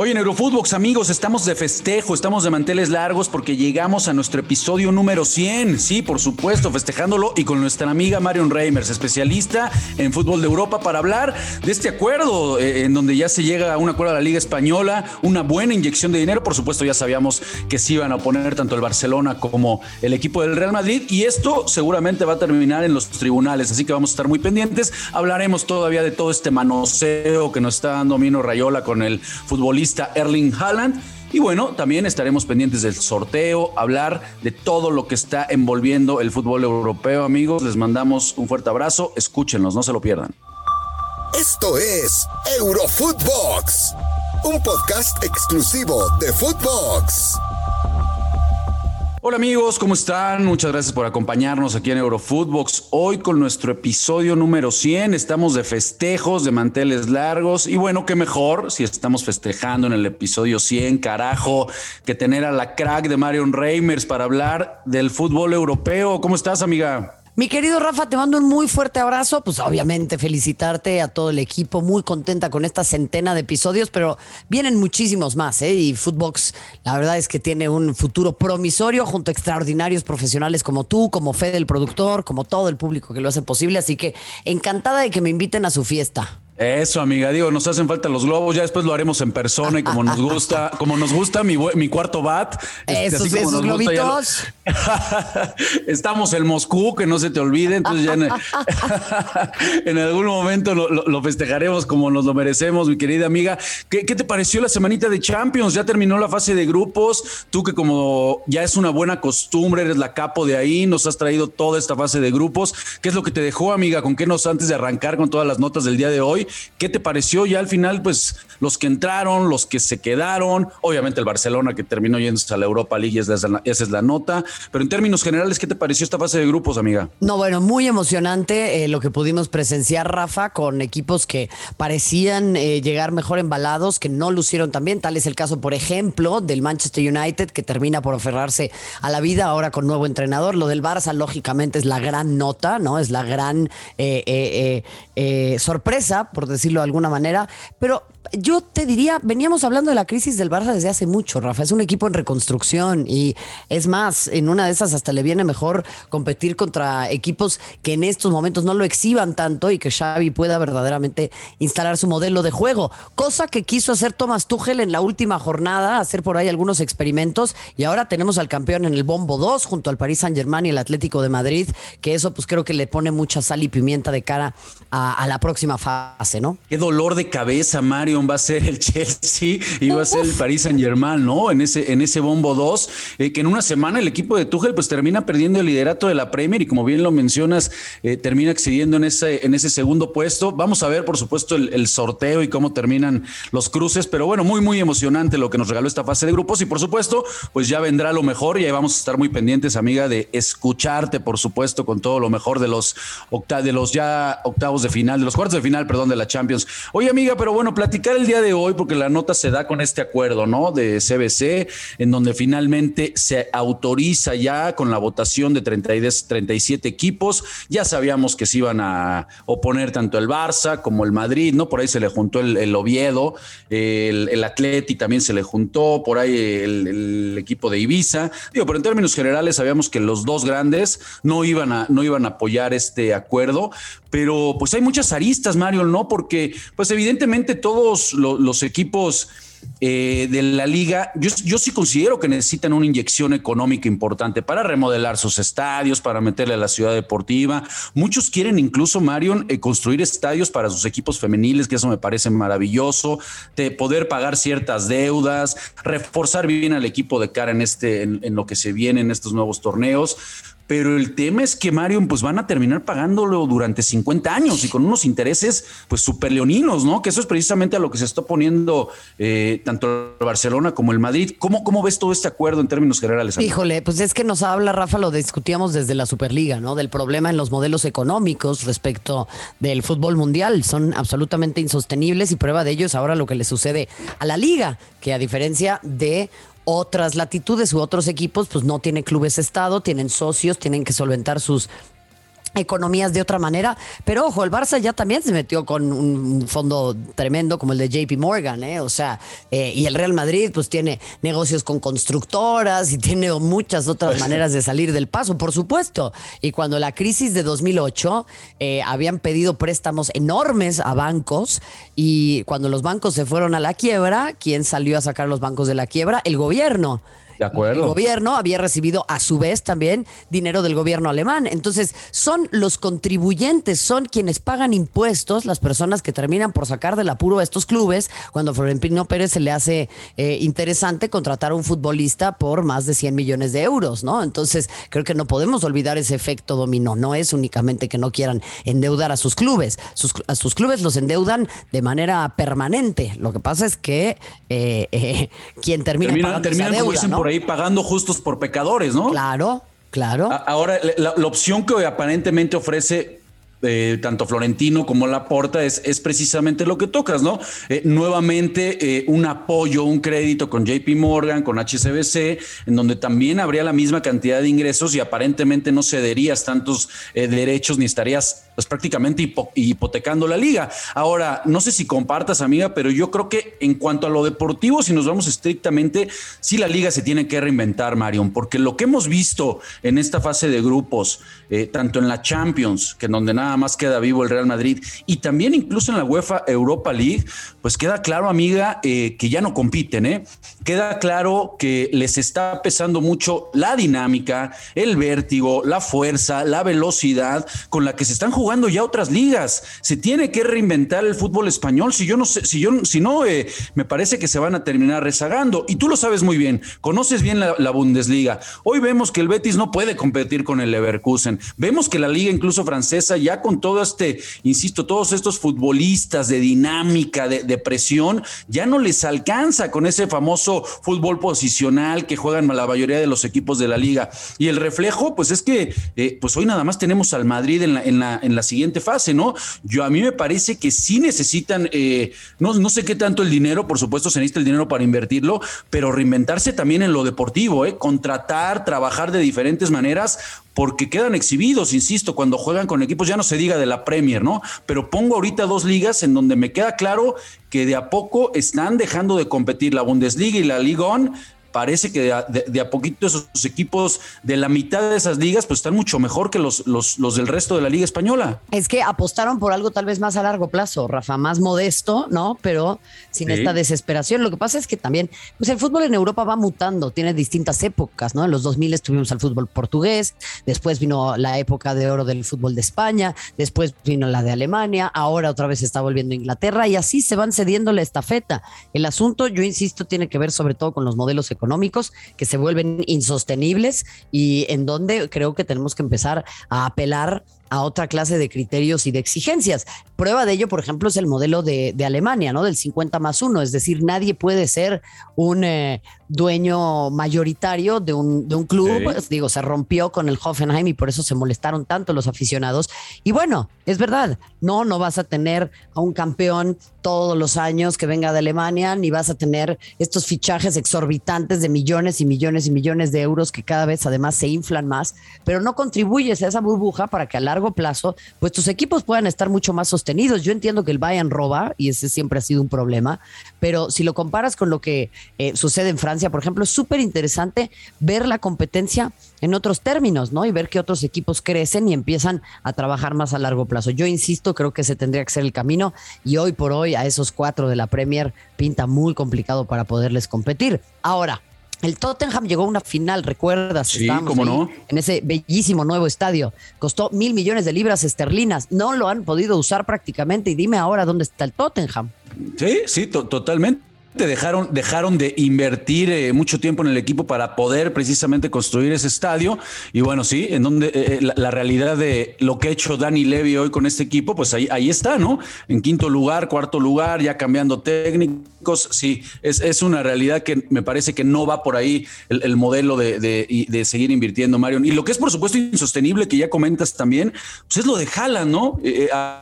Hoy en Eurofootbox, amigos, estamos de festejo, estamos de manteles largos porque llegamos a nuestro episodio número 100. Sí, por supuesto, festejándolo y con nuestra amiga Marion Reimers, especialista en fútbol de Europa, para hablar de este acuerdo eh, en donde ya se llega a un acuerdo a la Liga Española, una buena inyección de dinero. Por supuesto, ya sabíamos que se iban a oponer tanto el Barcelona como el equipo del Real Madrid y esto seguramente va a terminar en los tribunales, así que vamos a estar muy pendientes. Hablaremos todavía de todo este manoseo que nos está dando Mino Rayola con el futbolista Erling Haaland. Y bueno, también estaremos pendientes del sorteo, hablar de todo lo que está envolviendo el fútbol europeo, amigos. Les mandamos un fuerte abrazo, escúchenlos, no se lo pierdan. Esto es Eurofootbox, un podcast exclusivo de Footbox. Hola amigos, ¿cómo están? Muchas gracias por acompañarnos aquí en Eurofootbox. Hoy con nuestro episodio número 100 estamos de festejos, de manteles largos y bueno, qué mejor si estamos festejando en el episodio 100, carajo, que tener a la crack de Marion Reimers para hablar del fútbol europeo. ¿Cómo estás, amiga? Mi querido Rafa, te mando un muy fuerte abrazo. Pues obviamente felicitarte a todo el equipo, muy contenta con esta centena de episodios, pero vienen muchísimos más, ¿eh? Y Footbox, la verdad es que tiene un futuro promisorio junto a extraordinarios profesionales como tú, como Fede, el productor, como todo el público que lo hace posible. Así que encantada de que me inviten a su fiesta. Eso, amiga, digo, nos hacen falta los globos, ya después lo haremos en persona y como nos gusta, como nos gusta mi, mi cuarto bat. Este, esos, esos globitos. Estamos en Moscú, que no se te olvide, entonces ya en, algún momento lo, festejaremos como nos lo merecemos, mi querida amiga. ¿Qué, ¿Qué, te pareció la semanita de Champions? Ya terminó la fase de grupos, tú que como ya es una buena costumbre, eres la capo de ahí, nos has traído toda esta fase de grupos. ¿Qué es lo que te dejó, amiga? ¿Con qué nos antes de arrancar con todas las notas del día de hoy? ¿Qué te pareció ya al final? Pues los que entraron, los que se quedaron, obviamente el Barcelona que terminó yéndose a la Europa League, esa es la, nota, pero en términos generales, ¿qué te pareció esta fase de grupos, amiga? No, bueno, muy emocionante eh, lo que pudimos presenciar, Rafa, con equipos que parecían eh, llegar mejor embalados, que no lucieron también. Tal es el caso, por ejemplo, del Manchester United, que termina por aferrarse a la vida ahora con nuevo entrenador. Lo del Barça, lógicamente, es la gran nota, ¿no? Es la gran eh, sorpresa, por decirlo de alguna manera, pero yo te diría, veníamos hablando de la crisis del Barça desde hace mucho, Rafa. Es un equipo en reconstrucción y es más, en una de esas hasta le viene mejor competir contra equipos que en estos momentos no lo exhiban tanto y que Xavi pueda verdaderamente instalar su modelo de juego. Cosa que quiso hacer Thomas Tuchel en la última jornada, hacer por ahí algunos experimentos y ahora tenemos al campeón en el Bombo 2 junto al Paris Saint-Germain y el Atlético de Madrid, que eso pues creo que le pone mucha sal y pimienta de cara a, a la próxima fase, ¿no? Qué dolor de cabeza, Mario va a ser el Chelsea y va a ser el Paris Saint Germain, ¿no? En ese, en ese bombo 2, eh, que en una semana el equipo de Tuchel pues termina perdiendo el liderato de la Premier y como bien lo mencionas, eh, termina accediendo en ese, en ese segundo puesto. Vamos a ver, por supuesto, el, sorteo y cómo terminan los cruces, pero bueno, muy, muy emocionante lo que nos regaló esta fase de grupos y por supuesto, pues ya vendrá lo mejor y ahí vamos a estar muy pendientes, amiga, de escucharte, por supuesto, con todo lo mejor de los, de los ya octavos de final, de los cuartos de final, perdón, de la Champions. Oye, amiga, pero bueno, platicar el día de hoy, porque la nota se da con este acuerdo, ¿no? De CBC, en donde finalmente se autoriza ya con la votación de 37 equipos. Ya sabíamos que se iban a oponer tanto el Barça como el Madrid, ¿no? Por ahí se le juntó el, Oviedo, el, el, Atleti también se le juntó, por ahí el, equipo de Ibiza. Digo, pero en términos generales sabíamos que los dos grandes no iban a, no iban a apoyar este acuerdo, pero pues hay muchas aristas, Mario, ¿no? Porque pues evidentemente todos los, equipos eh, de la liga, yo, sí considero que necesitan una inyección económica importante para remodelar sus estadios, para meterle a la ciudad deportiva. Muchos quieren incluso, Marion, eh, construir estadios para sus equipos femeniles, que eso me parece maravilloso, de poder pagar ciertas deudas, reforzar bien al equipo de cara en, este, en lo que se viene en estos nuevos torneos pero el tema es que Mario, pues van a terminar pagándolo durante 50 años y con unos intereses, pues súper leoninos, ¿no? Que eso es precisamente a lo que se está poniendo eh, tanto el Barcelona como el Madrid. ¿Cómo, ¿Cómo ves todo este acuerdo en términos generales? Híjole, pues es que nos habla, Rafa, lo discutíamos desde la Superliga, ¿no? Del problema en los modelos económicos respecto del fútbol mundial. Son absolutamente insostenibles y prueba de ello es ahora lo que le sucede a la liga, que a diferencia de otras latitudes u otros equipos, pues no tienen clubes estado, tienen socios, tienen que solventar sus economías de otra manera. Pero ojo, el Barça ya también se metió con un fondo tremendo como el de JP Morgan, ¿eh? O sea, eh, y el Real Madrid pues tiene negocios con constructoras y tiene muchas otras maneras de salir del paso, por supuesto. Y cuando la crisis de 2008 eh, habían pedido préstamos enormes a bancos y cuando los bancos se fueron a la quiebra, ¿quién salió a sacar los bancos de la quiebra? El gobierno. De acuerdo. El gobierno había recibido a su vez también dinero del gobierno alemán. Entonces, son los contribuyentes, son quienes pagan impuestos, las personas que terminan por sacar del apuro a estos clubes, cuando a Florentino Pérez se le hace eh, interesante contratar a un futbolista por más de 100 millones de euros, ¿no? Entonces, creo que no podemos olvidar ese efecto dominó. No es únicamente que no quieran endeudar a sus clubes. a sus clubes los endeudan de manera permanente. Lo que pasa es que eh, eh, quien termina, pagando esa deuda, ahí pagando justos por pecadores, ¿no? Claro, claro. Ahora, la, opción que aparentemente ofrece eh, tanto Florentino como Laporta es, es precisamente lo que tocas, ¿no? Eh, nuevamente eh, un apoyo, un crédito con JP Morgan, con HCBC, en donde también habría la misma cantidad de ingresos y aparentemente no cederías tantos derechos ni estarías pues, prácticamente hipotecando la liga. Ahora, no sé si compartas, amiga, pero yo creo que en cuanto a lo deportivo, si nos vamos estrictamente, sí la liga se tiene que reinventar, Marion, porque lo que hemos visto en esta fase de grupos, tanto en la Champions, que en donde nada más queda vivo el Real Madrid y también incluso en la UEFA Europa League, pues queda claro, amiga, eh, que ya no compiten, ¿eh? Queda claro que les está pesando mucho la dinámica, el vértigo, la fuerza, la velocidad con la que se están jugando ya otras ligas. Se tiene que reinventar el fútbol español. Si yo no sé, si yo, si no, eh, me parece que se van a terminar rezagando. Y tú lo sabes muy bien, conoces bien la, Bundesliga. Hoy vemos que el Betis no puede competir con el Leverkusen. Vemos que la liga incluso francesa ya con todo este, insisto, todos estos futbolistas de dinámica, de, presión, ya no les alcanza con ese famoso fútbol posicional que juegan la mayoría de los equipos de la liga. Y el reflejo, pues es que, eh, pues hoy nada más tenemos al Madrid en la, en la siguiente fase, ¿no? Yo a mí me parece que sí necesitan, eh, no, no sé qué tanto el dinero, por supuesto se necesita el dinero para invertirlo, pero reinventarse también en lo deportivo, ¿eh? Contratar, trabajar de diferentes maneras, porque quedan exhibidos, insisto, cuando juegan con equipos, ya no se diga de la Premier, ¿no? Pero pongo ahorita dos ligas en donde me queda claro que de a poco están dejando de competir la Bundesliga y la Liga On parece que de a, poquito esos equipos de la mitad de esas ligas pues están mucho mejor que los, los, los, del resto de la liga española. Es que apostaron por algo tal vez más a largo plazo, Rafa, más modesto, ¿no? Pero sin esta desesperación. Lo que pasa es que también, pues el fútbol en Europa va mutando, tiene distintas épocas, ¿no? En los 2000 estuvimos al fútbol portugués, después vino la época de oro del fútbol de España, después vino la de Alemania, ahora otra vez está volviendo Inglaterra y así se van cediendo la estafeta. El asunto, yo insisto, tiene que ver sobre todo con los modelos económicos que se vuelven insostenibles y en donde creo que tenemos que empezar a apelar a otra clase de criterios y de exigencias. Prueba de ello, por ejemplo, es el modelo de, Alemania, ¿no? Del 50 más 1, es decir, nadie puede ser un eh, dueño mayoritario de un, de un club, pues, digo, se rompió con el Hoffenheim y por eso se molestaron tanto los aficionados. Y bueno, es verdad, no, no vas a tener a un campeón todos los años que venga de Alemania, ni vas a tener estos fichajes exorbitantes de millones y millones y millones de euros que cada vez además se inflan más, pero no contribuyes a esa burbuja para que a largo plazo, pues tus equipos puedan estar mucho más sostenidos. Yo entiendo que el Bayern roba y ese siempre ha sido un problema, pero si lo comparas con lo que eh, sucede en Francia, por ejemplo, es súper interesante ver la competencia en otros términos, ¿no? Y ver que otros equipos crecen y empiezan a trabajar más a largo plazo. Yo insisto, creo que ese tendría que ser el camino y hoy por hoy a esos cuatro de la Premier pinta muy complicado para poderles competir. Ahora, el Tottenham llegó a una final, ¿recuerdas? Sí, cómo no. En ese bellísimo nuevo estadio. Costó mil millones de libras esterlinas. No lo han podido usar prácticamente. Y dime ahora dónde está el Tottenham. Sí, sí, totalmente dejaron, dejaron de invertir eh, mucho tiempo en el equipo para poder precisamente construir ese estadio. Y bueno, sí, en donde eh, eh, la, realidad de lo que ha hecho Dani Levy hoy con este equipo, pues ahí, ahí está, ¿no? En quinto lugar, cuarto lugar, ya cambiando técnicos. Sí, es, es una realidad que me parece que no va por ahí el, modelo de, de, seguir invirtiendo, Mario. Y lo que es, por supuesto, insostenible, que ya comentas también, pues es lo de Haaland, ¿no?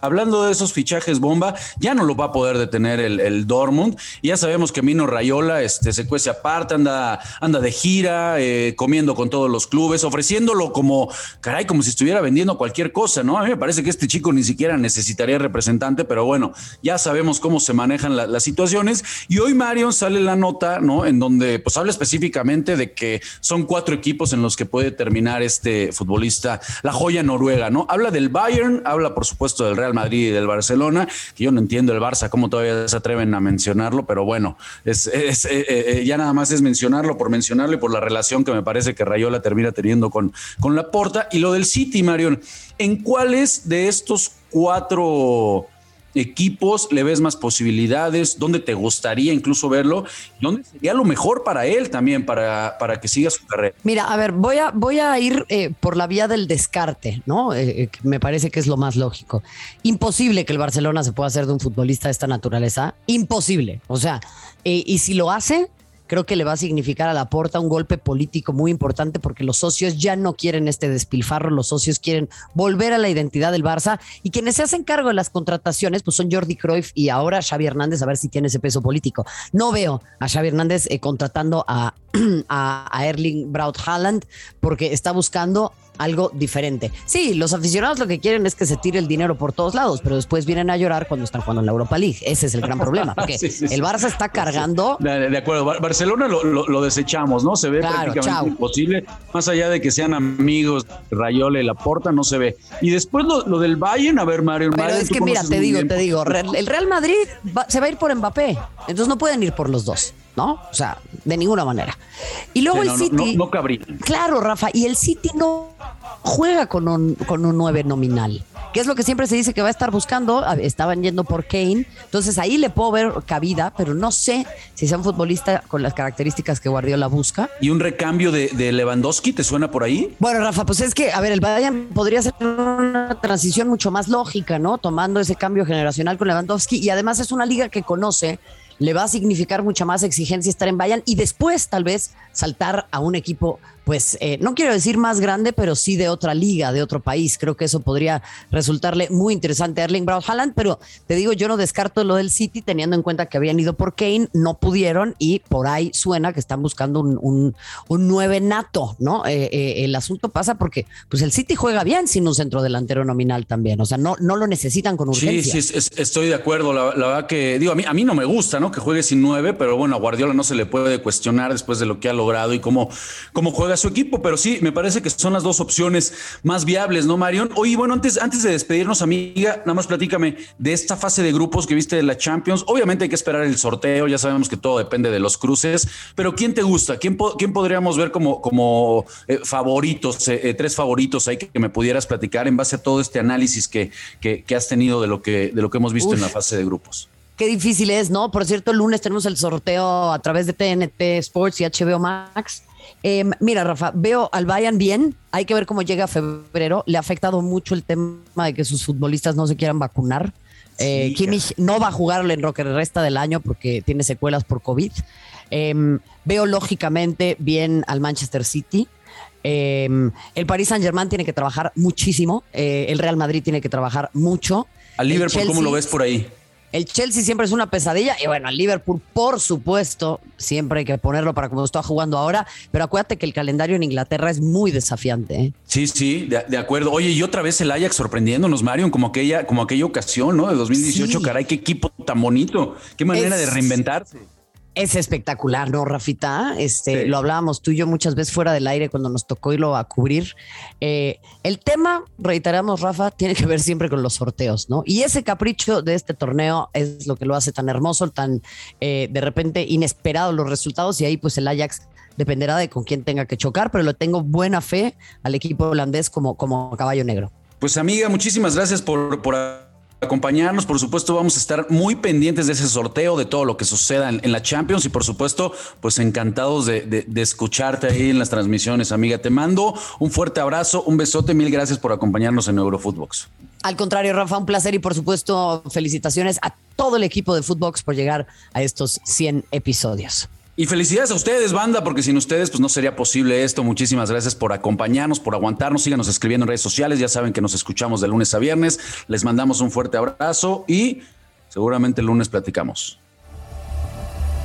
hablando de esos fichajes bomba, ya no lo va a poder detener el, el Dortmund. Ya sabemos sabemos que Mino Rayola este, se cuece aparte, anda, anda de gira, eh, comiendo con todos los clubes, ofreciéndolo como, caray, como si estuviera vendiendo cualquier cosa, ¿no? A mí me parece que este chico ni siquiera necesitaría representante, pero bueno, ya sabemos cómo se manejan las situaciones. Y hoy Marion sale la nota, ¿no? En donde pues habla específicamente de que son cuatro equipos en los que puede terminar este futbolista, la joya noruega, ¿no? Habla del Bayern, habla por supuesto del Real Madrid y del Barcelona, que yo no entiendo el Barça cómo todavía se atreven a mencionarlo, pero bueno, es, eh, eh, eh, ya nada más es mencionarlo por mencionarlo y por la relación que me parece que Rayola termina teniendo con, con la Porta. Y lo del City, Marion, ¿en cuáles de estos cuatro equipos le ves más posibilidades? ¿Dónde te gustaría incluso verlo? ¿Dónde sería lo mejor para él también, para, para que siga su carrera? Mira, a ver, voy a, voy a ir eh, por la vía del descarte, ¿no? Eh, eh, me parece que es lo más lógico. Imposible que el Barcelona se pueda hacer de un futbolista de esta naturaleza. Imposible. O sea, y si lo hace, creo que le va a significar a la porta un golpe político muy importante porque los socios ya no quieren este despilfarro, los socios quieren volver a la identidad del Barça y quienes se hacen cargo de las contrataciones pues son Jordi Cruyff y ahora Xavi Hernández a ver si tiene ese peso político. No veo a Xavi Hernández eh, contratando a, a, Erling Braut Haaland porque está buscando algo diferente. Sí, los aficionados lo que quieren es que se tire el dinero por todos lados, pero después vienen a llorar cuando están jugando en la Europa League. Ese es el gran problema, porque el Barça está cargando. De, acuerdo, Barcelona lo, desechamos, ¿no? Se ve prácticamente imposible, más allá de que sean amigos, Rayola y Laporta, no se ve. Y después lo, del Bayern, a ver, Mario. Pero es que mira, te digo, te digo, el Real Madrid se va a ir por Mbappé, entonces no pueden ir por los dos. ¿No? O sea, de ninguna manera. Y luego el City. No, no, claro, Rafa, y el City no juega con un, con un 9 nominal, que es lo que siempre se dice que va a estar buscando. Estaban yendo por Kane, entonces ahí le puedo ver cabida, pero no sé si sea un futbolista con las características que Guardiola busca. ¿Y un recambio de, de Lewandowski te suena por ahí? Bueno, Rafa, pues es que, a ver, el Bayern podría ser una transición mucho más lógica, ¿no? Tomando ese cambio generacional con Lewandowski y además es una liga que conoce le va a significar mucha más exigencia estar en Bayern y después tal vez saltar a un equipo pues eh, no quiero decir más grande, pero sí de otra liga, de otro país. Creo que eso podría resultarle muy interesante a Erling Braut Haaland, pero te digo, yo no descarto lo del City teniendo en cuenta que habían ido por Kane, no pudieron y por ahí suena que están buscando un, un, un nueve nato, ¿no? Eh, eh, el asunto pasa porque pues el City juega bien sin un centro delantero nominal también, o sea, no, no lo necesitan con urgencia. Sí, sí, estoy de acuerdo. La, verdad que, digo, a mí, a mí no me gusta, ¿no? Que juegue sin nueve, pero bueno, a Guardiola no se le puede cuestionar después de lo que ha logrado y cómo, cómo juega a su equipo, pero sí, me parece que son las dos opciones más viables, ¿no, Marion? Oye, bueno, antes, antes de despedirnos, amiga, nada más platícame de esta fase de grupos que viste de la Champions. Obviamente hay que esperar el sorteo, ya sabemos que todo depende de los cruces, pero ¿quién te gusta? ¿Quién, quién podríamos ver como, como eh, favoritos, eh, eh, tres favoritos ahí que, me pudieras platicar en base a todo este análisis que, que, has tenido de lo que, de lo que hemos visto en la fase de grupos? Qué difícil es, ¿no? Por cierto, el lunes tenemos el sorteo a través de TNT Sports y HBO Max. Em, mira, Rafa, veo al Bayern bien. Hay que ver cómo llega a febrero. Le ha afectado mucho el tema de que sus futbolistas no se quieran vacunar. Eh, Kimmich no va a jugar en lo que resta del año porque tiene secuelas por COVID. Em, veo lógicamente bien al Manchester City. Em, el Paris Saint Germain tiene que trabajar muchísimo. Eh, el Real Madrid tiene que trabajar mucho. ¿Al Liverpool cómo lo ves por ahí? El Chelsea siempre es una pesadilla y bueno, el Liverpool, por supuesto, siempre hay que ponerlo para como está jugando ahora, pero acuérdate que el calendario en Inglaterra es muy desafiante. ¿eh? Sí, sí, de, acuerdo. Oye, y otra vez el Ajax sorprendiéndonos, Marion, como aquella, como aquella ocasión, ¿no? De 2018, caray, qué equipo tan bonito, qué manera de reinventarse. Es espectacular, ¿no, Rafita? Este, Lo hablábamos tú y yo muchas veces fuera del aire cuando nos tocó irlo a cubrir. Eh, el tema, reiteramos, Rafa, tiene que ver siempre con los sorteos, ¿no? Y ese capricho de este torneo es lo que lo hace tan hermoso, tan eh, de repente inesperado los resultados y ahí pues el Ajax dependerá de con quién tenga que chocar, pero le tengo buena fe al equipo holandés como, como caballo negro. Pues amiga, muchísimas gracias por, por acompañarnos. Por supuesto, vamos a estar muy pendientes de ese sorteo, de todo lo que suceda en, la Champions y por supuesto, pues encantados de, escucharte ahí en las transmisiones, amiga. Te mando un fuerte abrazo, un besote, mil gracias por acompañarnos en Eurofootbox. Al contrario, Rafa, un placer y por supuesto felicitaciones a todo el equipo de Footbox por llegar a estos 100 episodios. Y felicidades a ustedes, banda, porque sin ustedes pues no sería posible esto. Muchísimas gracias por acompañarnos, por aguantarnos. Síganos escribiendo en redes sociales. Ya saben que nos escuchamos de lunes a viernes. Les mandamos un fuerte abrazo y seguramente el lunes platicamos.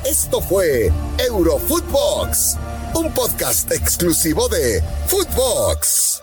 Esto fue Eurofootbox, un podcast exclusivo de Footbox.